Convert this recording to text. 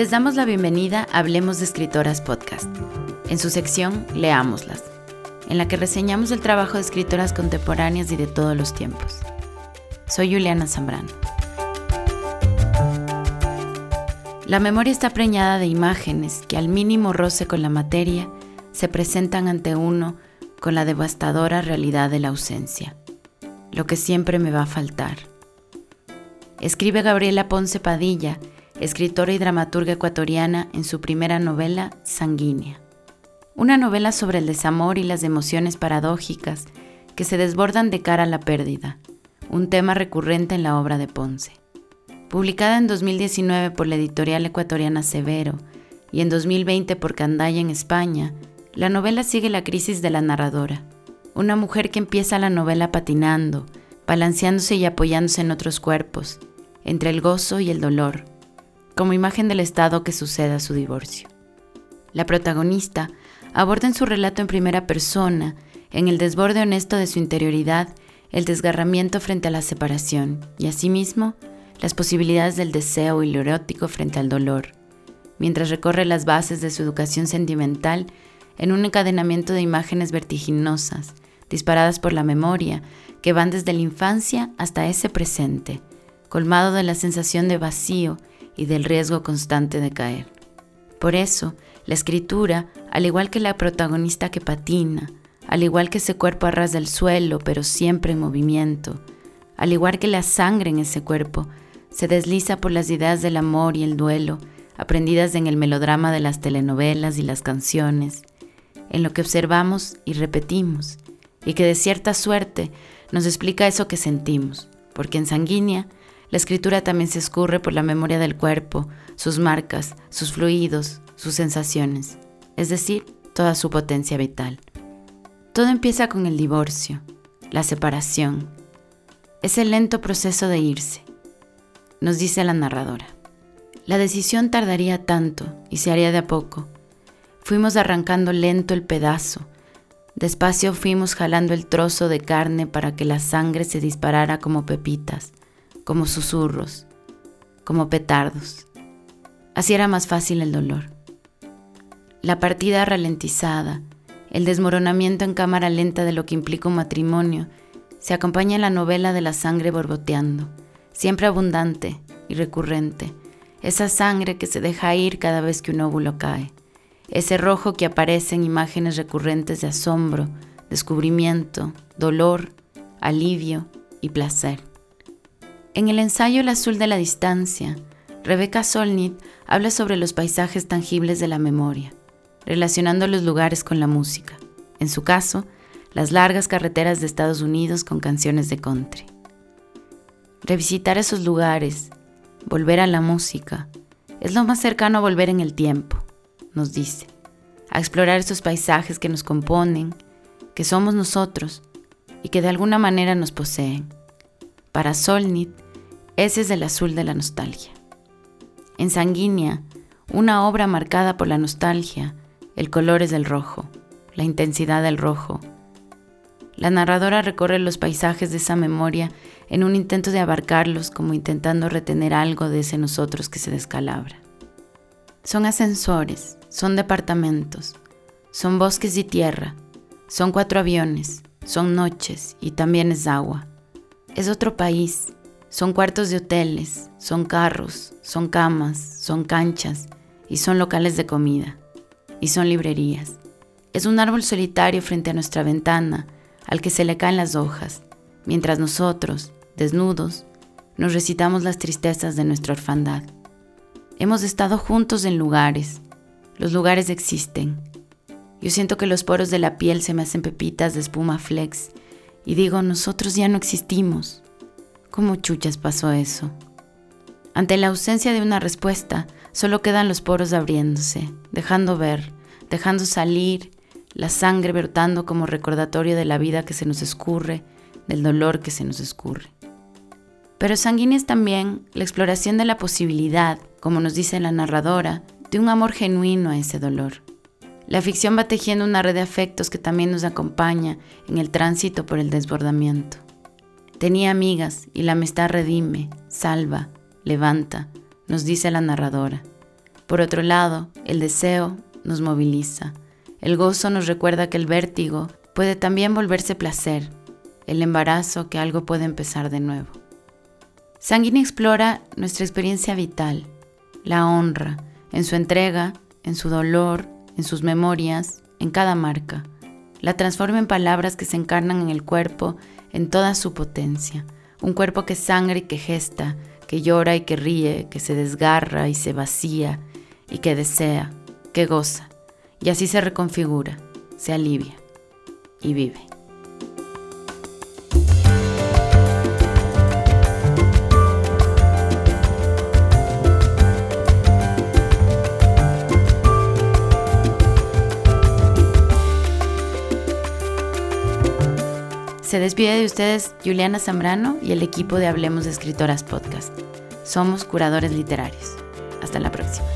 Les damos la bienvenida a Hablemos de Escritoras Podcast, en su sección Leámoslas, en la que reseñamos el trabajo de escritoras contemporáneas y de todos los tiempos. Soy Juliana Zambrano. La memoria está preñada de imágenes que al mínimo roce con la materia se presentan ante uno con la devastadora realidad de la ausencia, lo que siempre me va a faltar. Escribe Gabriela Ponce Padilla, escritora y dramaturga ecuatoriana, en su primera novela, Sanguínea. Una novela sobre el desamor y las emociones paradójicas que se desbordan de cara a la pérdida, un tema recurrente en la obra de Ponce. Publicada en 2019 por la editorial ecuatoriana Severo y en 2020 por Candaya en España, la novela sigue la crisis de la narradora, una mujer que empieza la novela patinando, balanceándose y apoyándose en otros cuerpos, entre el gozo y el dolor, como imagen del estado que sucede a su divorcio. La protagonista aborda en su relato en primera persona, en el desborde honesto de su interioridad, el desgarramiento frente a la separación y asimismo las posibilidades del deseo y erótico frente al dolor, mientras recorre las bases de su educación sentimental en un encadenamiento de imágenes vertiginosas, disparadas por la memoria, que van desde la infancia hasta ese presente, colmado de la sensación de vacío y del riesgo constante de caer. Por eso, la escritura, al igual que la protagonista que patina, al igual que ese cuerpo a ras del suelo, pero siempre en movimiento, al igual que la sangre en ese cuerpo, se desliza por las ideas del amor y el duelo, aprendidas en el melodrama de las telenovelas y las canciones, en lo que observamos y repetimos, y que de cierta suerte nos explica eso que sentimos, porque en Sanguínea la escritura también se escurre por la memoria del cuerpo, sus marcas, sus fluidos, sus sensaciones, es decir, toda su potencia vital. Todo empieza con el divorcio, la separación, ese lento proceso de irse, nos dice la narradora. La decisión tardaría tanto y se haría de a poco, Fuimos arrancando lento el pedazo. Despacio fuimos jalando el trozo de carne para que la sangre se disparara como pepitas, como susurros, como petardos. Así era más fácil el dolor. La partida ralentizada, el desmoronamiento en cámara lenta de lo que implica un matrimonio, se acompaña en la novela de la sangre borboteando, siempre abundante y recurrente, esa sangre que se deja ir cada vez que un óvulo cae ese rojo que aparece en imágenes recurrentes de asombro, descubrimiento, dolor, alivio y placer. En el ensayo El azul de la distancia, Rebecca Solnit habla sobre los paisajes tangibles de la memoria, relacionando los lugares con la música, en su caso, las largas carreteras de Estados Unidos con canciones de country. Revisitar esos lugares, volver a la música, es lo más cercano a volver en el tiempo, nos dice, a explorar esos paisajes que nos componen, que somos nosotros y que de alguna manera nos poseen. Para Solnit, ese es el azul de la nostalgia. En Sanguínea, una obra marcada por la nostalgia, el color es del rojo, la intensidad del rojo. La narradora recorre los paisajes de esa memoria en un intento de abarcarlos como intentando retener algo de ese nosotros que se descalabra. Son ascensores, son departamentos, son bosques y tierra, son cuatro aviones, son noches y también es agua. Es otro país, son cuartos de hoteles, son carros, son camas, son canchas y son locales de comida y son librerías. Es un árbol solitario frente a nuestra ventana al que se le caen las hojas, mientras nosotros, desnudos, nos recitamos las tristezas de nuestra orfandad. Hemos estado juntos en lugares, los lugares existen. Yo siento que los poros de la piel se me hacen pepitas de espuma flex y digo, nosotros ya no existimos. ¿Cómo chuchas pasó eso? Ante la ausencia de una respuesta, solo quedan los poros abriéndose, dejando ver, dejando salir, la sangre brotando como recordatorio de la vida que se nos escurre, del dolor que se nos escurre. Pero sanguínea es también la exploración de la posibilidad, como nos dice la narradora, de un amor genuino a ese dolor. La ficción va tejiendo una red de afectos que también nos acompaña en el tránsito por el desbordamiento. Tenía amigas y la amistad redime, salva, levanta, nos dice la narradora. Por otro lado, el deseo nos moviliza. El gozo nos recuerda que el vértigo puede también volverse placer, el embarazo que algo puede empezar de nuevo. Sanguini explora nuestra experiencia vital, la honra, en su entrega, en su dolor, en sus memorias, en cada marca. La transforma en palabras que se encarnan en el cuerpo en toda su potencia. Un cuerpo que sangra y que gesta, que llora y que ríe, que se desgarra y se vacía, y que desea, que goza. Y así se reconfigura, se alivia y vive. Se despide de ustedes Juliana Zambrano y el equipo de Hablemos de Escritoras Podcast. Somos curadores literarios. Hasta la próxima.